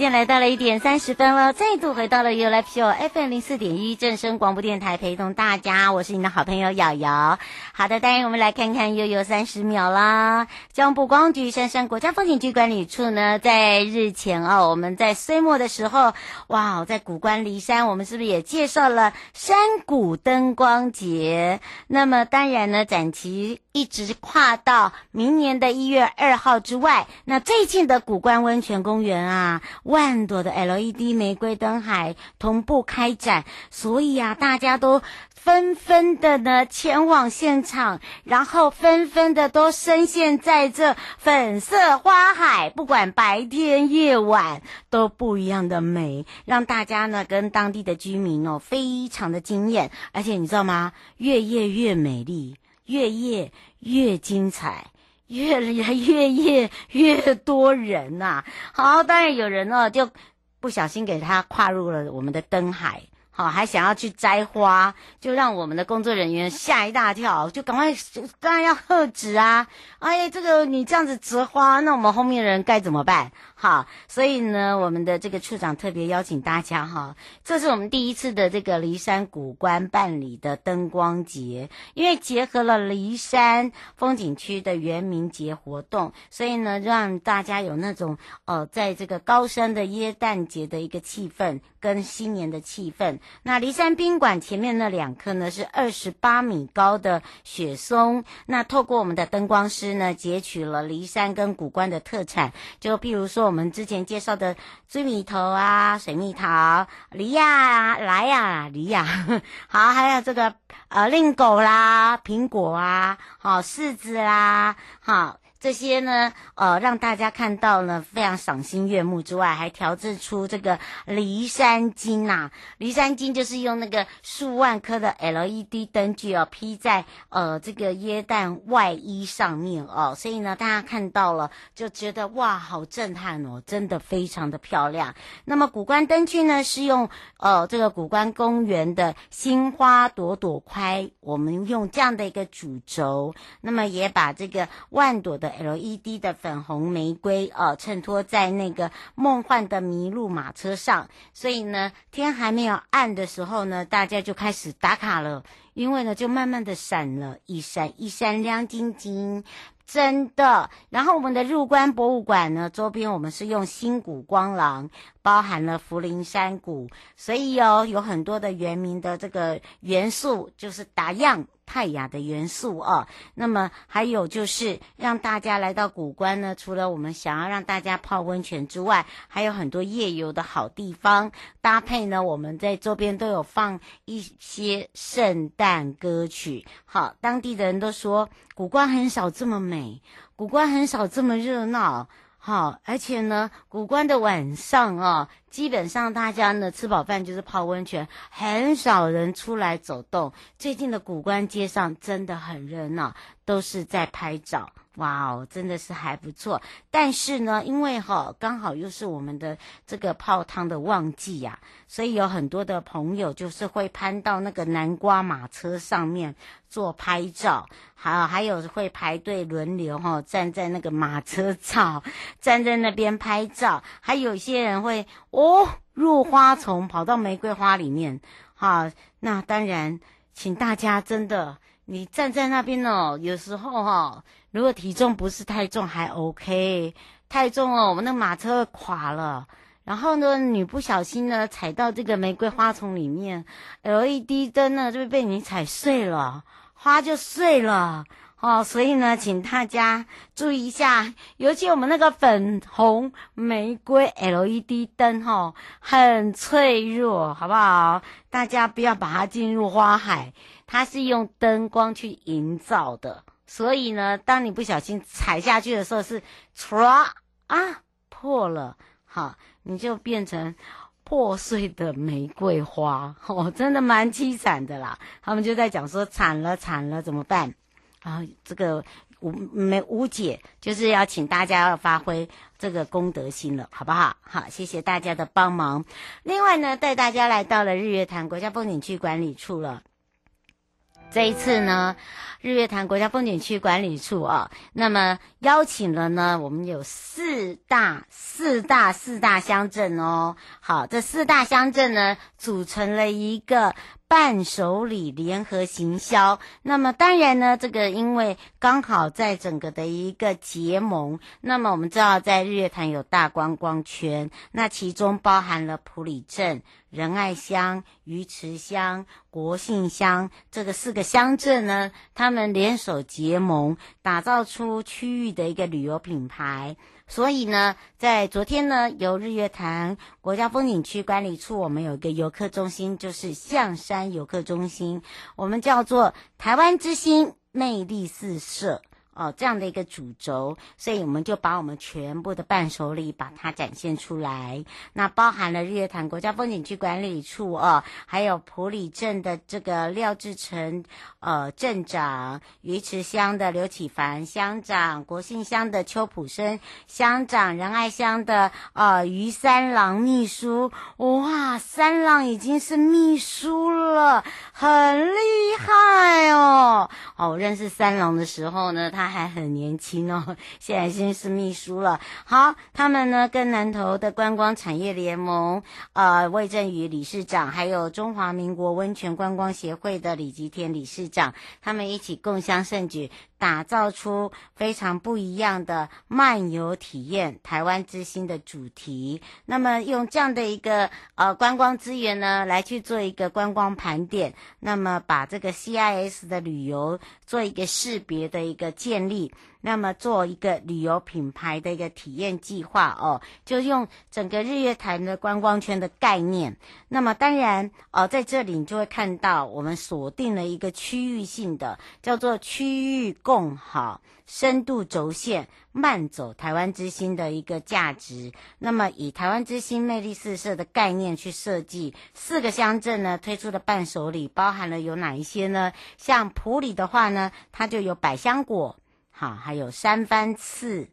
间来到了一点三十分了，再度回到了 You Live Show FM 零四点一正声广播电台，陪同大家，我是你的好朋友瑶瑶。好的，当然我们来看看悠悠三十秒啦。交通部光局杉山国家风景区管理处呢，在日前哦，我们在岁末的时候，哇，在古关骊山，我们是不是也介绍了山谷灯光节？那么当然呢，展期一直跨到明年的一月二号之外。那最近的古关温泉公园啊。万朵的 LED 玫瑰灯海同步开展，所以啊，大家都纷纷的呢前往现场，然后纷纷的都深陷在这粉色花海，不管白天夜晚都不一样的美，让大家呢跟当地的居民哦非常的惊艳，而且你知道吗？越夜越美丽，越夜越精彩。越来越越越多人呐、好，当然有人呢就不小心给他跨入了我们的灯海，哦，还想要去摘花，就让我们的工作人员吓一大跳，就赶快当然要喝止啊！哎呀，这个你这样子折花，那我们后面的人该怎么办？好，所以呢，我们的这个处长特别邀请大家哈，这是我们第一次的这个骊山古关办理的灯光节，因为结合了骊山风景区的元明节活动，所以呢，让大家有那种呃，在这个高山的耶诞节的一个气氛跟新年的气氛。那骊山宾馆前面那两棵呢是二十八米高的雪松，那透过我们的灯光师呢，截取了骊山跟古关的特产，就譬如说。我们之前介绍的水蜜桃啊、水蜜桃、梨呀、来呀、梨呀，好，还有这个呃令狗啦、苹果啊、好柿子啦，好。这些呢，呃，让大家看到呢，非常赏心悦目之外，还调制出这个梨山金呐、啊。梨山金就是用那个数万颗的 LED 灯具哦，披在呃这个椰蛋外衣上面哦，所以呢，大家看到了就觉得哇，好震撼哦，真的非常的漂亮。那么古关灯具呢，是用呃这个古关公园的心花朵朵开，我们用这样的一个主轴，那么也把这个万朵的。LED 的粉红玫瑰哦，衬托在那个梦幻的麋鹿马车上，所以呢，天还没有暗的时候呢，大家就开始打卡了，因为呢，就慢慢的闪了，一闪一闪亮晶晶，真的。然后我们的入关博物馆呢，周边我们是用新谷光廊，包含了福林山谷，所以哦，有很多的原民的这个元素，就是打样。泰雅的元素哦，那么还有就是让大家来到古关呢，除了我们想要让大家泡温泉之外，还有很多夜游的好地方。搭配呢，我们在周边都有放一些圣诞歌曲。好，当地的人都说古关很少这么美，古关很少这么热闹。好，而且呢，古关的晚上啊，基本上大家呢吃饱饭就是泡温泉，很少人出来走动。最近的古关街上真的很热闹，都是在拍照。哇哦，真的是还不错。但是呢，因为哈、刚好又是我们的这个泡汤的旺季呀、啊，所以有很多的朋友就是会攀到那个南瓜马车上面做拍照，还有还有会排队轮流哈、站在那个马车照，站在那边拍照。还有一些人会哦入花丛跑到玫瑰花里面，哈，那当然，请大家真的你站在那边哦，有时候哈、如果体重不是太重还 OK，太重哦，我们的马车垮了。然后呢，你不小心呢踩到这个玫瑰花丛里面，LED 灯呢就被你踩碎了，花就碎了哦。所以呢，请大家注意一下，尤其我们那个粉红玫瑰 LED 灯哦，很脆弱，好不好？大家不要把它进入花海，它是用灯光去营造的。所以呢，当你不小心踩下去的时候是唰啊破了，好，你就变成破碎的玫瑰花，哦，真的蛮凄惨的啦。他们就在讲说惨了惨了怎么办？啊，这个。无没无解，就是要请大家要发挥这个公德心了，好不好？好，谢谢大家的帮忙。另外呢，带大家来到了日月潭国家风景区管理处了。这一次呢，日月潭国家风景区管理处啊，那么邀请了呢，我们有四大四大四大乡镇哦。好，这四大乡镇呢，组成了一个。伴手礼联合行销，那么当然呢，这个因为刚好在整个的一个结盟，那么我们知道在日月潭有大观光圈，那其中包含了埔里镇、仁爱乡、鱼池乡、国姓乡这个四个乡镇呢，他们联手结盟，打造出区域的一个旅游品牌。所以呢，在昨天呢，由日月潭国家风景区管理处，我们有一个游客中心，就是象山游客中心，我们叫做台湾之星魅力四射。哦，这样的一个主轴，所以我们就把我们全部的伴手礼把它展现出来。那包含了日月潭国家风景区管理处哦，还有埔里镇的这个廖志成呃镇长，鱼池乡的刘启凡乡长，国姓乡的邱普生乡长，仁爱乡的呃于三郎秘书。哇，三郎已经是秘书了，很厉害哦。哦，我认识三郎的时候呢，他。他还很年轻哦，现在已经是秘书了。好，他们呢跟南投的观光产业联盟，呃，魏振宇理事长，还有中华民国温泉观光协会的李吉田理事长，他们一起共襄盛举。打造出非常不一样的漫游体验，台湾之星的主题。那么用这样的一个呃观光资源呢，来去做一个观光盘点，那么把这个 CIS 的旅游做一个识别的一个建立。那么做一个旅游品牌的一个体验计划哦，就用整个日月潭的观光圈的概念。那么当然哦，在这里你就会看到我们锁定了一个区域性的，叫做区域共好、深度轴线、慢走台湾之星的一个价值。那么以台湾之星魅力四射的概念去设计四个乡镇呢，推出的伴手礼包含了有哪一些呢？像埔里的话呢，它就有百香果。好，还有三番刺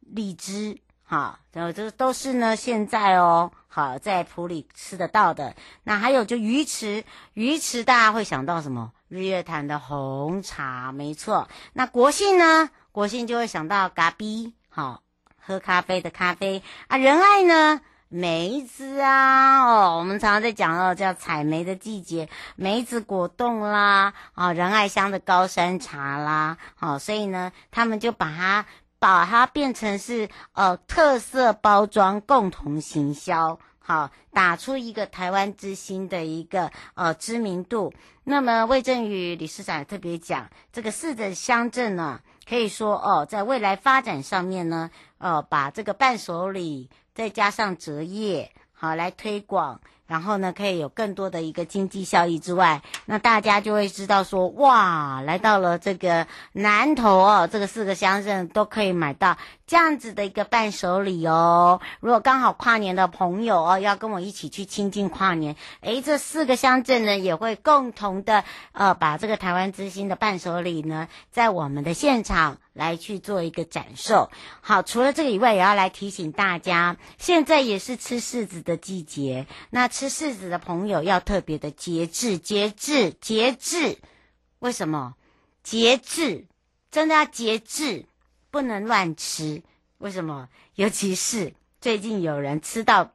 荔枝，好，然后这都是呢，现在哦，好，在埔里吃得到的。那还有就鱼池，鱼池大家会想到什么？日月潭的红茶，没错。那国姓呢？国姓就会想到咖啡，好，喝咖啡的咖啡啊。仁爱呢？梅子啊，哦，我们常常在讲哦，叫采梅的季节，梅子果冻啦，啊、哦，仁爱乡的高山茶啦，好、哦，所以呢，他们就把它把它变成是呃特色包装，共同行销，好，打出一个台湾之星的一个呃知名度。那么魏正宇理事长特别讲，这个四个乡镇呢，可以说哦，在未来发展上面呢，呃，把这个伴手礼。再加上折页，好来推广，然后呢，可以有更多的一个经济效益之外，那大家就会知道说，哇，来到了这个南投哦，这个四个乡镇都可以买到。这样子的一个伴手礼哦，如果刚好跨年的朋友哦，要跟我一起去亲近跨年，诶，这四个乡镇呢也会共同的呃，把这个台湾之星的伴手礼呢，在我们的现场来去做一个展售。好，除了这个以外，也要来提醒大家，现在也是吃柿子的季节，那吃柿子的朋友要特别的节制，节制，节制。为什么？节制，真的要节制。不能乱吃，为什么？尤其是最近有人吃到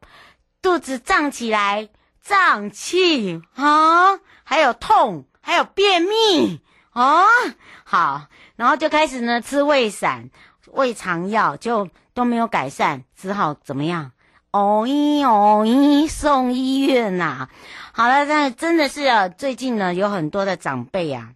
肚子胀起来、胀气啊，还有痛，还有便秘啊，好，然后就开始呢吃胃散、胃肠药，就都没有改善，只好怎么样？哦咦哦咦，送医院呐、好了，但真的是啊，最近呢有很多的长辈啊。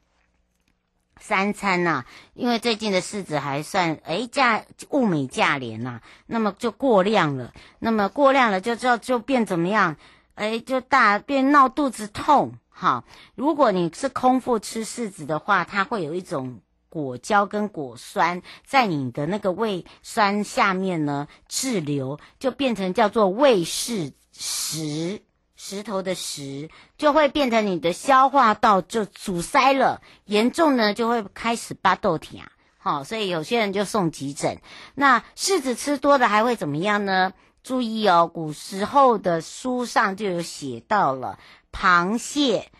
三餐呐、因为最近的柿子还算诶价物美价廉呐，那么就过量了，那么过量了就就就变怎么样？诶就大变闹肚子痛。好，如果你是空腹吃柿子的话，它会有一种果胶跟果酸在你的那个胃酸下面呢滞留，就变成叫做胃柿石，石头的石，就会变成你的消化道就阻塞了，严重呢就会开始巴豆甜，好，所以有些人就送急诊。那柿子吃多了还会怎么样呢？注意哦，古时候的书上就有写到了，螃蟹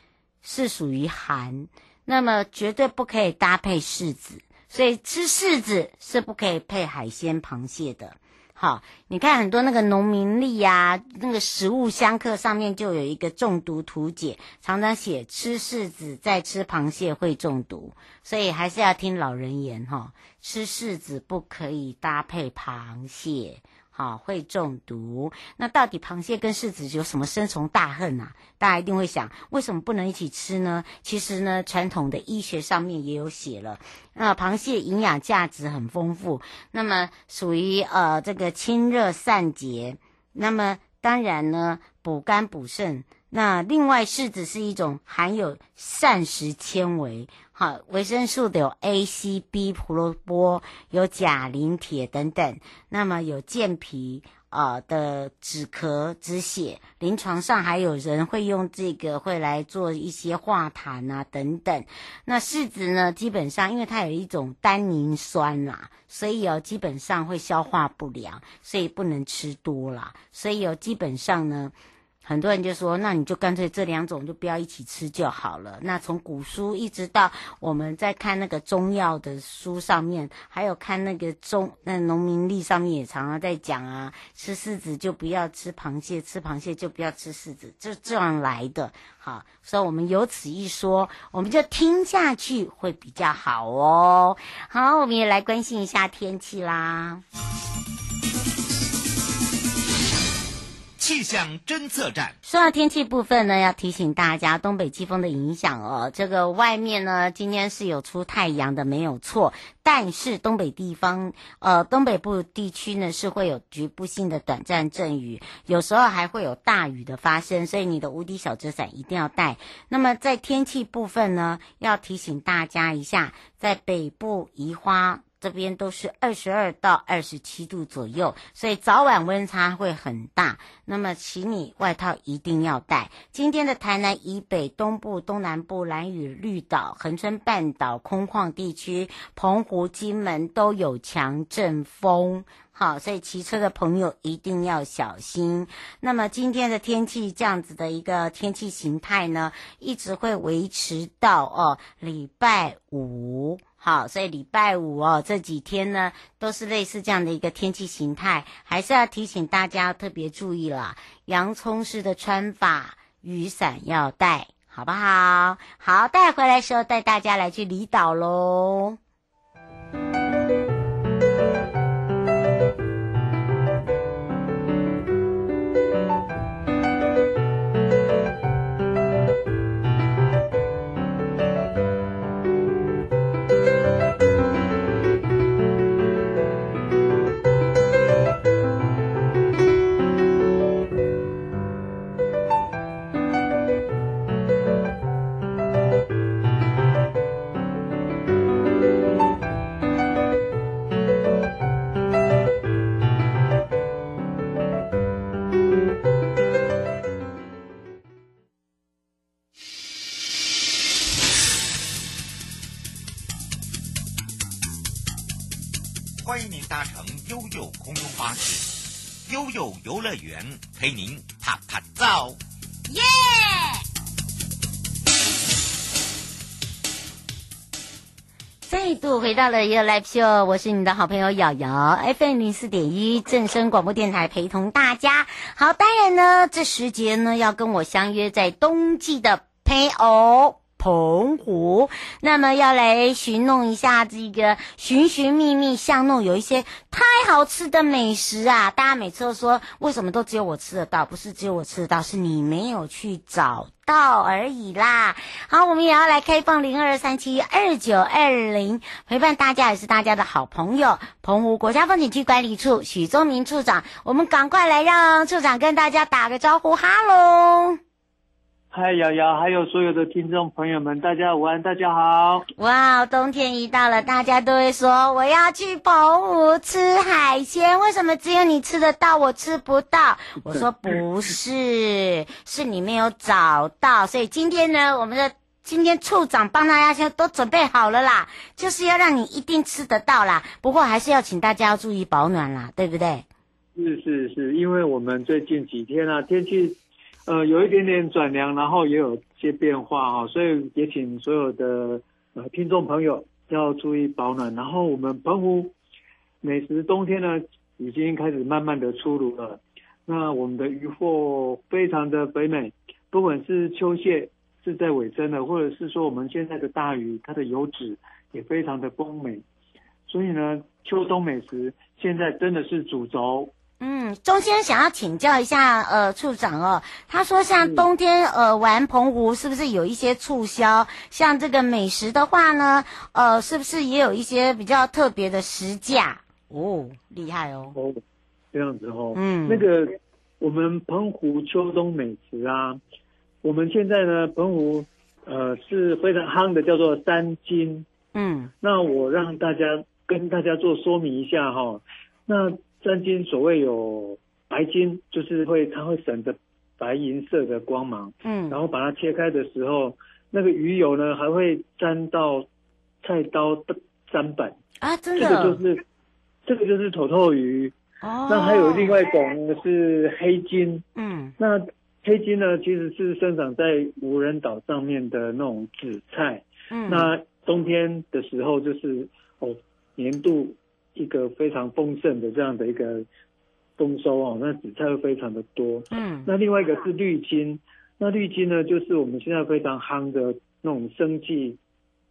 是属于寒，那么绝对不可以搭配柿子，所以吃柿子是不可以配海鲜螃蟹的。好，你看很多那个农民历呀，那个食物相克上面就有一个中毒图解，常常写吃柿子再吃螃蟹会中毒，所以还是要听老人言哈，吃柿子不可以搭配螃蟹。好，会中毒。那到底螃蟹跟柿子有什么深仇大恨啊？大家一定会想，为什么不能一起吃呢？其实呢，传统的医学上面也有写了。那螃蟹营养价值很丰富，那么属于呃这个清热散结。那么当然呢，补肝补肾。那另外，柿子是一种含有膳食纤维，好维生素的有 A、C、B、胡萝卜，有钾、磷、铁等等。那么有健脾啊、呃、的止咳止血，临床上还有人会用这个会来做一些化痰啊等等。那柿子呢，基本上因为它有一种单宁酸啦，所以哦基本上会消化不良，所以不能吃多啦。所以哦基本上呢。很多人就说，那你就干脆这两种就不要一起吃就好了。那从古书一直到我们在看那个中药的书上面，还有看那个中那农民历上面也常常在讲啊，吃柿子就不要吃螃蟹，吃螃蟹就不要吃柿子，就这样来的。好，所以我们有此一说，我们就听下去会比较好哦。好，我们也来关心一下天气啦。气象侦测站。说到天气部分呢，要提醒大家，东北季风的影响哦。这个外面呢，今天是有出太阳的，没有错。但是东北地方，呃，东北部地区呢是会有局部性的短暂阵雨，有时候还会有大雨的发生，所以你的无敌小遮伞一定要带。那么在天气部分呢，要提醒大家一下，在北部宜花。这边都是二十二到二十七度左右，所以早晚温差会很大。那么，请你外套一定要带。今天的台南以北、东部、东南部、兰屿、绿岛、恒春半岛空旷地区、澎湖、金门都有强阵风。好，所以骑车的朋友一定要小心。那么，今天的天气这样子的一个天气形态呢，一直会维持到哦礼拜五。好，所以礼拜五哦，这几天呢都是类似这样的一个天气形态，还是要提醒大家特别注意了。洋葱式的穿法，雨伞要带，好不好？好，带回来的时候带大家来去离岛喽。游乐园陪您拍拍照，耶！再度回到了 You Live Show，我是你的好朋友瑶瑶，FM 零四点一正声广播电台陪同大家。好，当然呢，这时节呢要跟我相约在冬季的配偶。澎湖，那么要来寻弄一下这个寻寻觅觅巷弄，有一些太好吃的美食啊！大家每次都说，为什么都只有我吃得到？不是只有我吃得到，是你没有去找到而已啦。好，我们也要来开放零二三七二九二零，陪伴大家也是大家的好朋友。澎湖国家风景区管理处许宗明处长，我们赶快来让处长跟大家打个招呼，哈喽。嗨，瑶瑶，还有所有的听众朋友们，大家午安，大家好。哇，冬天一到了，大家都会说我要去澎湖吃海鲜，为什么只有你吃得到，我吃不到？我说不是，是你没有找到。所以今天呢，我们的今天处长帮大家先都准备好了啦，就是要让你一定吃得到啦。不过还是要请大家要注意保暖啦，对不对？是是是，因为我们最近几天啊，天气呃有一点点转凉，然后也有些变化哈、所以也请所有的呃听众朋友要注意保暖。然后我们澎湖美食冬天呢已经开始慢慢的出炉了，那我们的渔获非常的肥美，不管是秋蟹是在尾声的，或者是说我们现在的大鱼，它的油脂也非常的丰美，所以呢秋冬美食现在真的是主轴。嗯，中先想要请教一下，呃，处长哦，他说像冬天呃玩澎湖是不是有一些促销？像这个美食的话呢，呃，是不是也有一些比较特别的时价？哦，厉害哦。哦，这样子哦。嗯，那个我们澎湖秋冬美食啊，我们现在呢，澎湖呃是非常夯的，叫做三金。嗯，那我让大家跟大家做说明一下哈、哦，那。三金所谓有白金，就是会它会闪着白银色的光芒，嗯，然后把它切开的时候，那个鱼油呢还会沾到菜刀的砧板。啊，真的，这个就是这个就是头头鱼。哦。那还有另外一种是黑金，嗯，那黑金呢其实是生长在无人岛上面的那种紫菜，嗯，那冬天的时候就是哦年度。一个非常丰盛的这样的一个丰收哦，那紫菜会非常的多。嗯，那另外一个是绿金，那绿金呢，就是我们现在非常夯的那种生计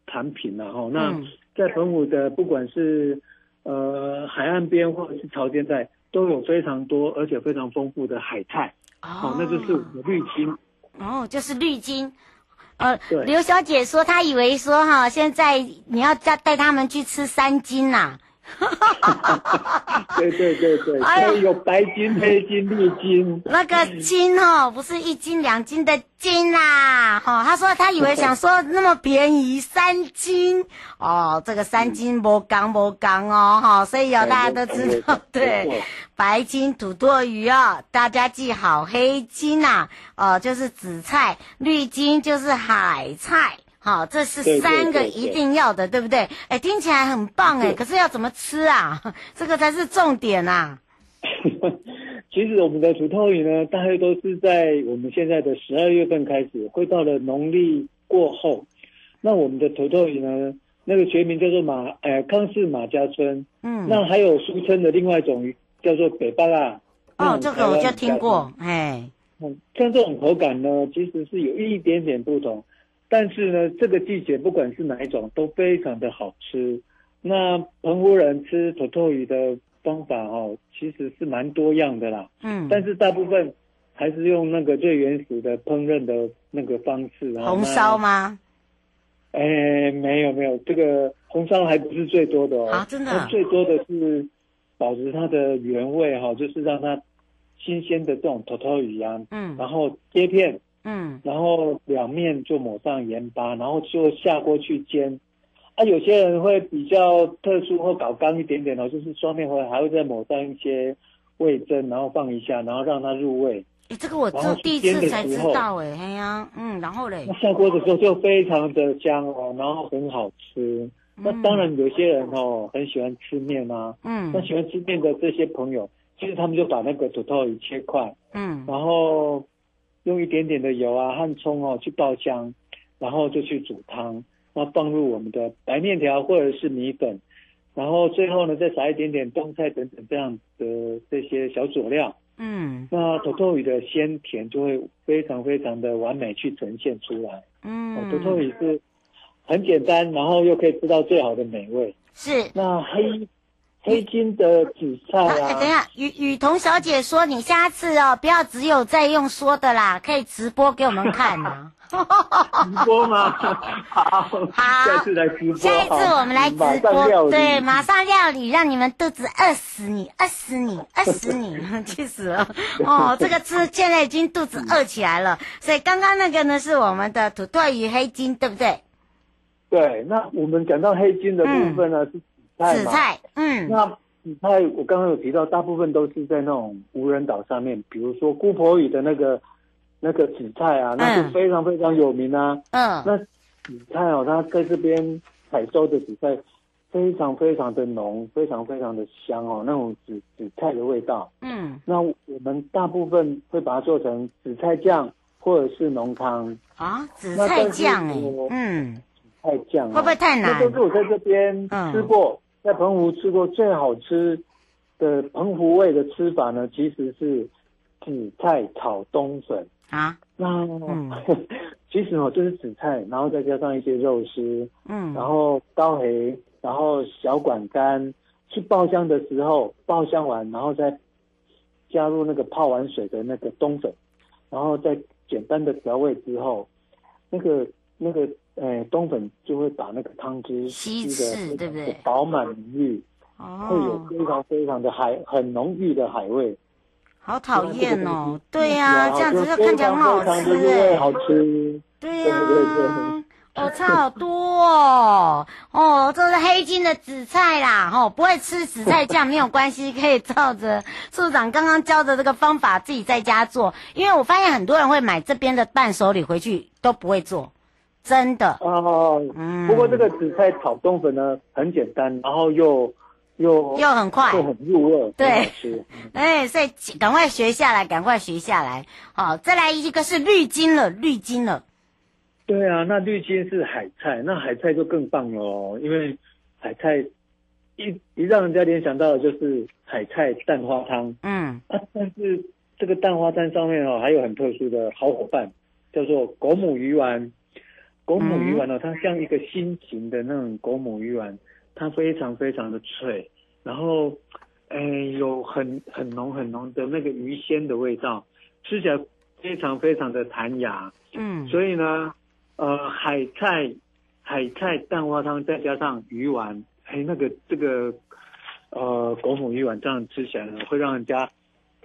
产品了哈。那在澎湖的不管是呃海岸边或者是潮间带，都有非常多而且非常丰富的海菜。哦，那就是我们的绿金。哦，就是绿金。呃，刘小姐说她以为说哈，现在你要带带他们去吃三金呐、啊。哈哈哈！对对对对，还有白金、黑金、绿金。那个金哦，不是一斤两斤的金啦，哈、哦。他说他以为想说那么便宜，三斤哦，这个三斤不刚不刚哦，哈、哦。所以有大家都知道，对，白金土魠鱼哦，大家记好，黑金呐、啊，哦，就是紫菜，绿金就是海菜。好，这是三个一定要的，对，不对？哎，听起来很棒哎，可是要怎么吃啊？这个才是重点啊。其实我们的土豆鱼呢，大概都是在我们现在的十二月份开始，会到了农历过后。那我们的土豆鱼呢，那个学名叫做马，呃，康氏马家村。嗯。那还有俗称的另外一种鱼叫做北巴拉。哦，这个我就听过，哎。嗯，像这种口感呢，其实是有一点点不同。但是呢，这个季节不管是哪一种都非常的好吃。那澎湖人吃土魠鱼的方法哦，其实是蛮多样的啦。嗯。但是大部分还是用那个最原始的烹饪的那个方式。红烧吗？哎，没有没有，这个红烧还不是最多的哦。啊，真的。它最多的是保持它的原味哈，就是让它新鲜的这种土魠鱼啊。嗯。然后切片。嗯，然后两面就抹上盐巴，然后就下锅去煎。啊，有些人会比较特殊或搞刚一点点哦，就是双面会还会再抹上一些味噌，然后放一下，然后让它入味。哎，这个我这第一次才知道哎，哎呀，嗯，然后嘞，那下锅的时候就非常的香哦，然后很好吃。嗯、那当然有些人哦很喜欢吃面啊，嗯，那喜欢吃面的这些朋友，其实他们就把那个土魠鱼切块，嗯，然后。用一点点的油啊和葱哦去爆香，然后就去煮汤，然后放入我们的白面条或者是米粉，然后最后呢再撒一点点冬菜等等这样的这些小佐料，嗯，那土豆鱼的鲜甜就会非常非常的完美去呈现出来，嗯，土豆鱼是很简单，然后又可以吃到最好的美味，是。那黑黑金的紫菜啊。啊欸、等一下，雨雨桐小姐说，你下次哦，不要只有在用说的啦，可以直播给我们看啊。直播吗？好，好，下次来直播。下一次我们来直播，对，马上料理，让你们肚子饿死你，饿死你，饿死你，气死了！哦，这个吃现在已经肚子饿起来了。所以刚刚那个呢，是我们的土魠鱼黑金，对不对？对，那我们讲到黑金的部分呢，嗯、是紫菜嘛？紫菜，嗯。那紫菜我刚刚有提到，大部分都是在那种无人岛上面，比如说姑婆屿的那个。那个紫菜啊，那是非常非常有名啊。嗯，那紫菜哦，它在这边采收的紫菜非常非常的浓，非常非常的香哦，那种紫紫菜的味道。嗯，那我们大部分会把它做成紫菜酱或者是浓汤啊。紫菜酱哎，嗯，紫菜酱会不会太难？这都是我在这边吃过，在澎湖吃过最好吃的澎湖味的吃法呢，其实是紫菜炒冬笋。啊，那嗯，其实哦，就是紫菜，然后再加上一些肉丝，嗯，然后高黑，然后小管干，去爆香的时候爆香完，然后再加入那个泡完水的那个冬粉，然后再简单的调味之后，那个那个呃冬粉就会把那个汤汁吸的对不对？饱满浓郁，哦，会有非常非常的海很浓郁的海味。好讨厌哦！对呀、啊，这样子就看起来很好吃哎。好吃。对呀、啊。哦，差好多哦。哦，这是黑金的紫菜啦。哦，不会吃紫菜酱没有关系，可以照着 处长刚刚教的这个方法自己在家做。因为我发现很多人会买这边的伴手礼回去都不会做，真的。哦。嗯。不过这个紫菜炒冬粉呢，很简单，然后又。又又很快，又很入味，对，哎，所以赶快学下来，赶快学下来。好，再来一个是绿金了，绿金了。对啊，那绿金是海菜，那海菜就更棒了哦，因为海菜一一让人家联想到的就是海菜蛋花汤。嗯，啊，但是这个蛋花汤上面哦，还有很特殊的好伙伴，叫做狗母鱼丸。狗母鱼丸哦，它像一个心形的那种狗母鱼丸。它非常非常的脆，然后，哎，有很很浓很浓的那个鱼鲜的味道，吃起来非常非常的弹牙。嗯，所以呢，呃，海菜海菜蛋花汤再加上鱼丸，哎，那个这个，呃，狗母鱼丸这样吃起来呢，会让人家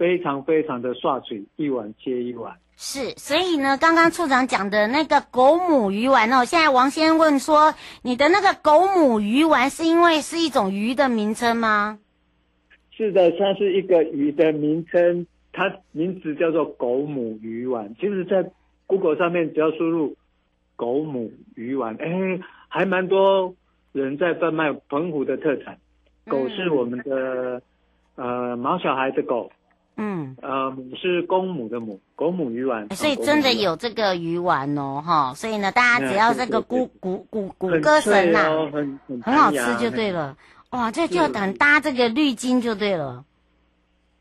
非常非常的刷嘴，一碗接一碗。是，所以呢，刚刚处长讲的那个狗母鱼丸哦，现在王先问说，你的那个狗母鱼丸是因为是一种鱼的名称吗？是的，它是一个鱼的名称，它名字叫做狗母鱼丸。其实，在 Google 上面只要输入狗母鱼丸，哎，还蛮多人在贩卖澎湖的特产。狗是我们的、嗯、呃毛小孩的狗。嗯，呃，母是公母的母，公母鱼丸，所以真的有这个鱼丸哦，哈，所以呢，大家只要这个谷谷谷谷歌神呐，很很好吃就对了，哇，这就很搭这个绿金就对了，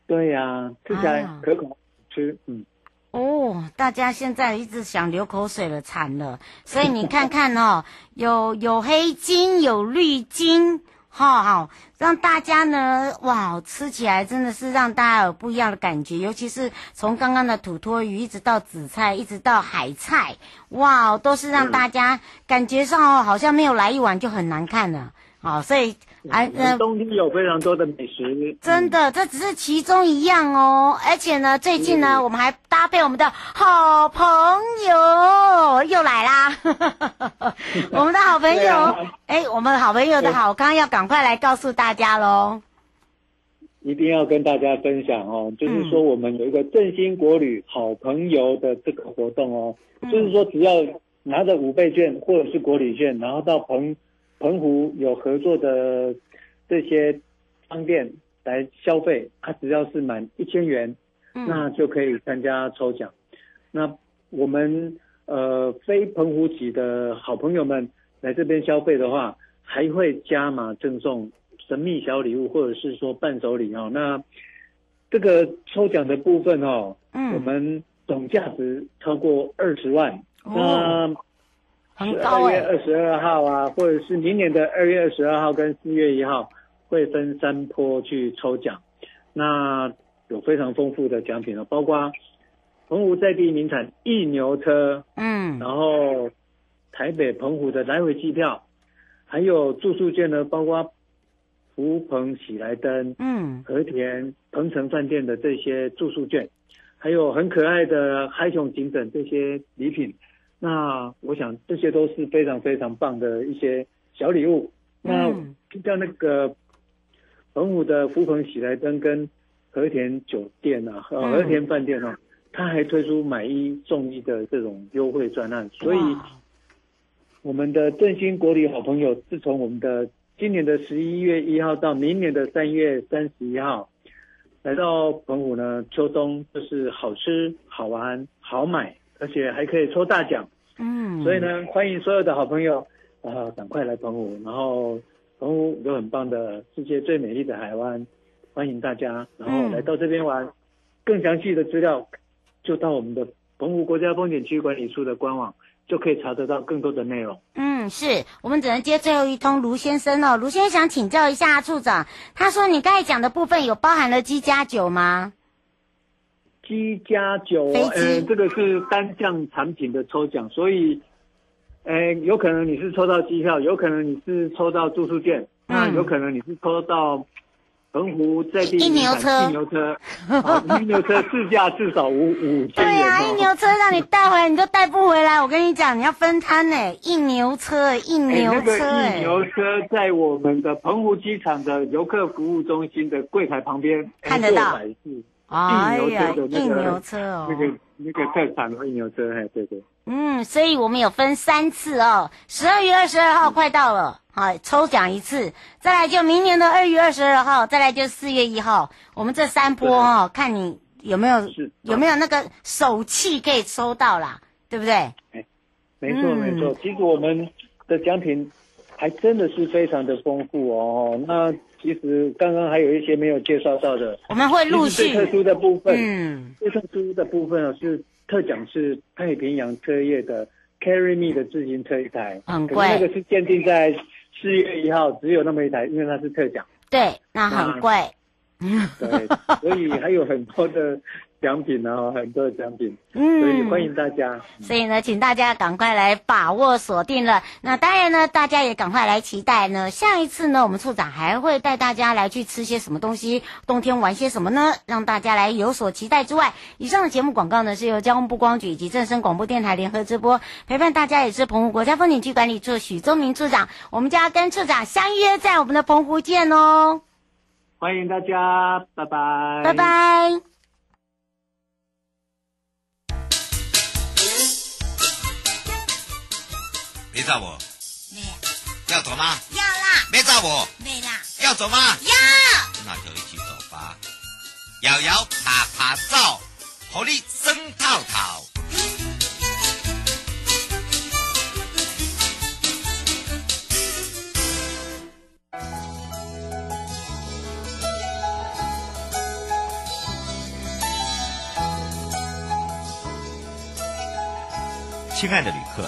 对呀，吃起来可口吃，嗯，哦，大家现在一直想流口水了，惨了，所以你看看哦，有有黑金，有绿金。好好，让大家呢，哇，吃起来真的是让大家有不一样的感觉，尤其是从刚刚的土托鱼一直到紫菜，一直到海菜，哇，都是让大家感觉上哦，好像没有来一碗就很难看了，好，所以。哎，冬天有非常多的美食，真的，这只是其中一样哦。而且呢，最近呢，我们还搭配我们的好朋友又来啦。我们的好朋友，哎，我们好朋友的好康要赶快来告诉大家喽。一定要跟大家分享哦，就是说我们有一个振兴国旅好朋友的这个活动哦，就是说只要拿着五倍券或者是国旅券，然后到澎。澎湖有合作的这些商店来消费，他只要是满一千元，嗯，那就可以参加抽奖。那我们呃非澎湖籍的好朋友们来这边消费的话，还会加码赠送神秘小礼物，或者是说伴手礼哦。那这个抽奖的部分哦，嗯，我们总价值超过二十万。哦，二月二十二号啊，或者是明年的二月二十二号跟四月一号，会分三波去抽奖，那有非常丰富的奖品哦，包括澎湖在地名产一牛车，嗯，然后台北澎湖的来回机票，还有住宿券呢，包括福朋喜来登，嗯，和田鹏城饭店的这些住宿券，还有很可爱的嗨熊警等这些礼品。那我想这些都是非常非常棒的一些小礼物。那像那个。澎湖的福朋喜来登跟和田酒店啊，呃，和田饭店啊，他还推出买一送一的这种优惠专案，所以我们的振兴国旅好朋友，自从我们的今年的十一月一号到明年的三月三十一号，来到澎湖呢，秋冬就是好吃、好玩、好买，而且还可以抽大奖。嗯，所以呢，欢迎所有的好朋友啊，赶快来澎湖，然后。澎湖有很棒的世界最美丽的海湾，欢迎大家，然后来到这边玩。嗯、更详细的资料，就到我们的澎湖国家风景区管理处的官网，就可以查得到更多的内容。嗯，是我们只能接最后一通卢先生哦。卢先生想请教一下处长，他说你刚才讲的部分有包含了机加酒吗？机加酒，呃，这个是单项产品的抽奖，所以。呃，有可能你是抽到机票，有可能你是抽到住宿券，嗯、那有可能你是抽到澎湖在地一牛车，一牛车，一牛车市价至少五五千元。对呀、啊，一牛车让你带回来，你都带不回来。我跟你讲，你要分摊呢。一牛车，一牛车，那个一牛车在我们的澎湖机场的游客服务中心的柜台旁边看得到。哎呀，印牛车哦，那个那个特产的印牛车，哎，对对。嗯，所以我们有分三次哦，十二月二十二号快到了，好，抽奖一次，再来就明年的二月二十二号，再来就四月一号，我们这三波哦，看你有没有有没有那个手气可以抽到啦，对不对？哎，没错没错，其实我们的奖品还真的是非常的丰富哦，那。其实刚刚还有一些没有介绍到的，我们会陆续。最特殊的部分，嗯，最特殊的部分是特奖是太平洋车业的 Carry Me 的自行车一台，很贵。那个是限定在四月一号，只有那么一台，因为它是特奖。对，那很贵。对，所以还有很多的。奖品呢，很多的奖品，嗯，所以欢迎大家。所以呢，请大家赶快来把握锁定了。那当然呢，大家也赶快来期待呢。下一次呢，我们处长还会带大家来去吃些什么东西，冬天玩些什么呢？让大家来有所期待之外，以上的节目广告呢是由交通部光局以及正声广播电台联合直播，陪伴大家也是澎湖国家风景区管理处许宗明处长。我们将跟处长相约在我们的澎湖见哦。欢迎大家，拜拜，拜拜。没找我？没。要走吗？要啦。没找我？没啦。要走吗？要。那就一起走吧。摇摇趴趴走，火力生套套。亲爱的旅客。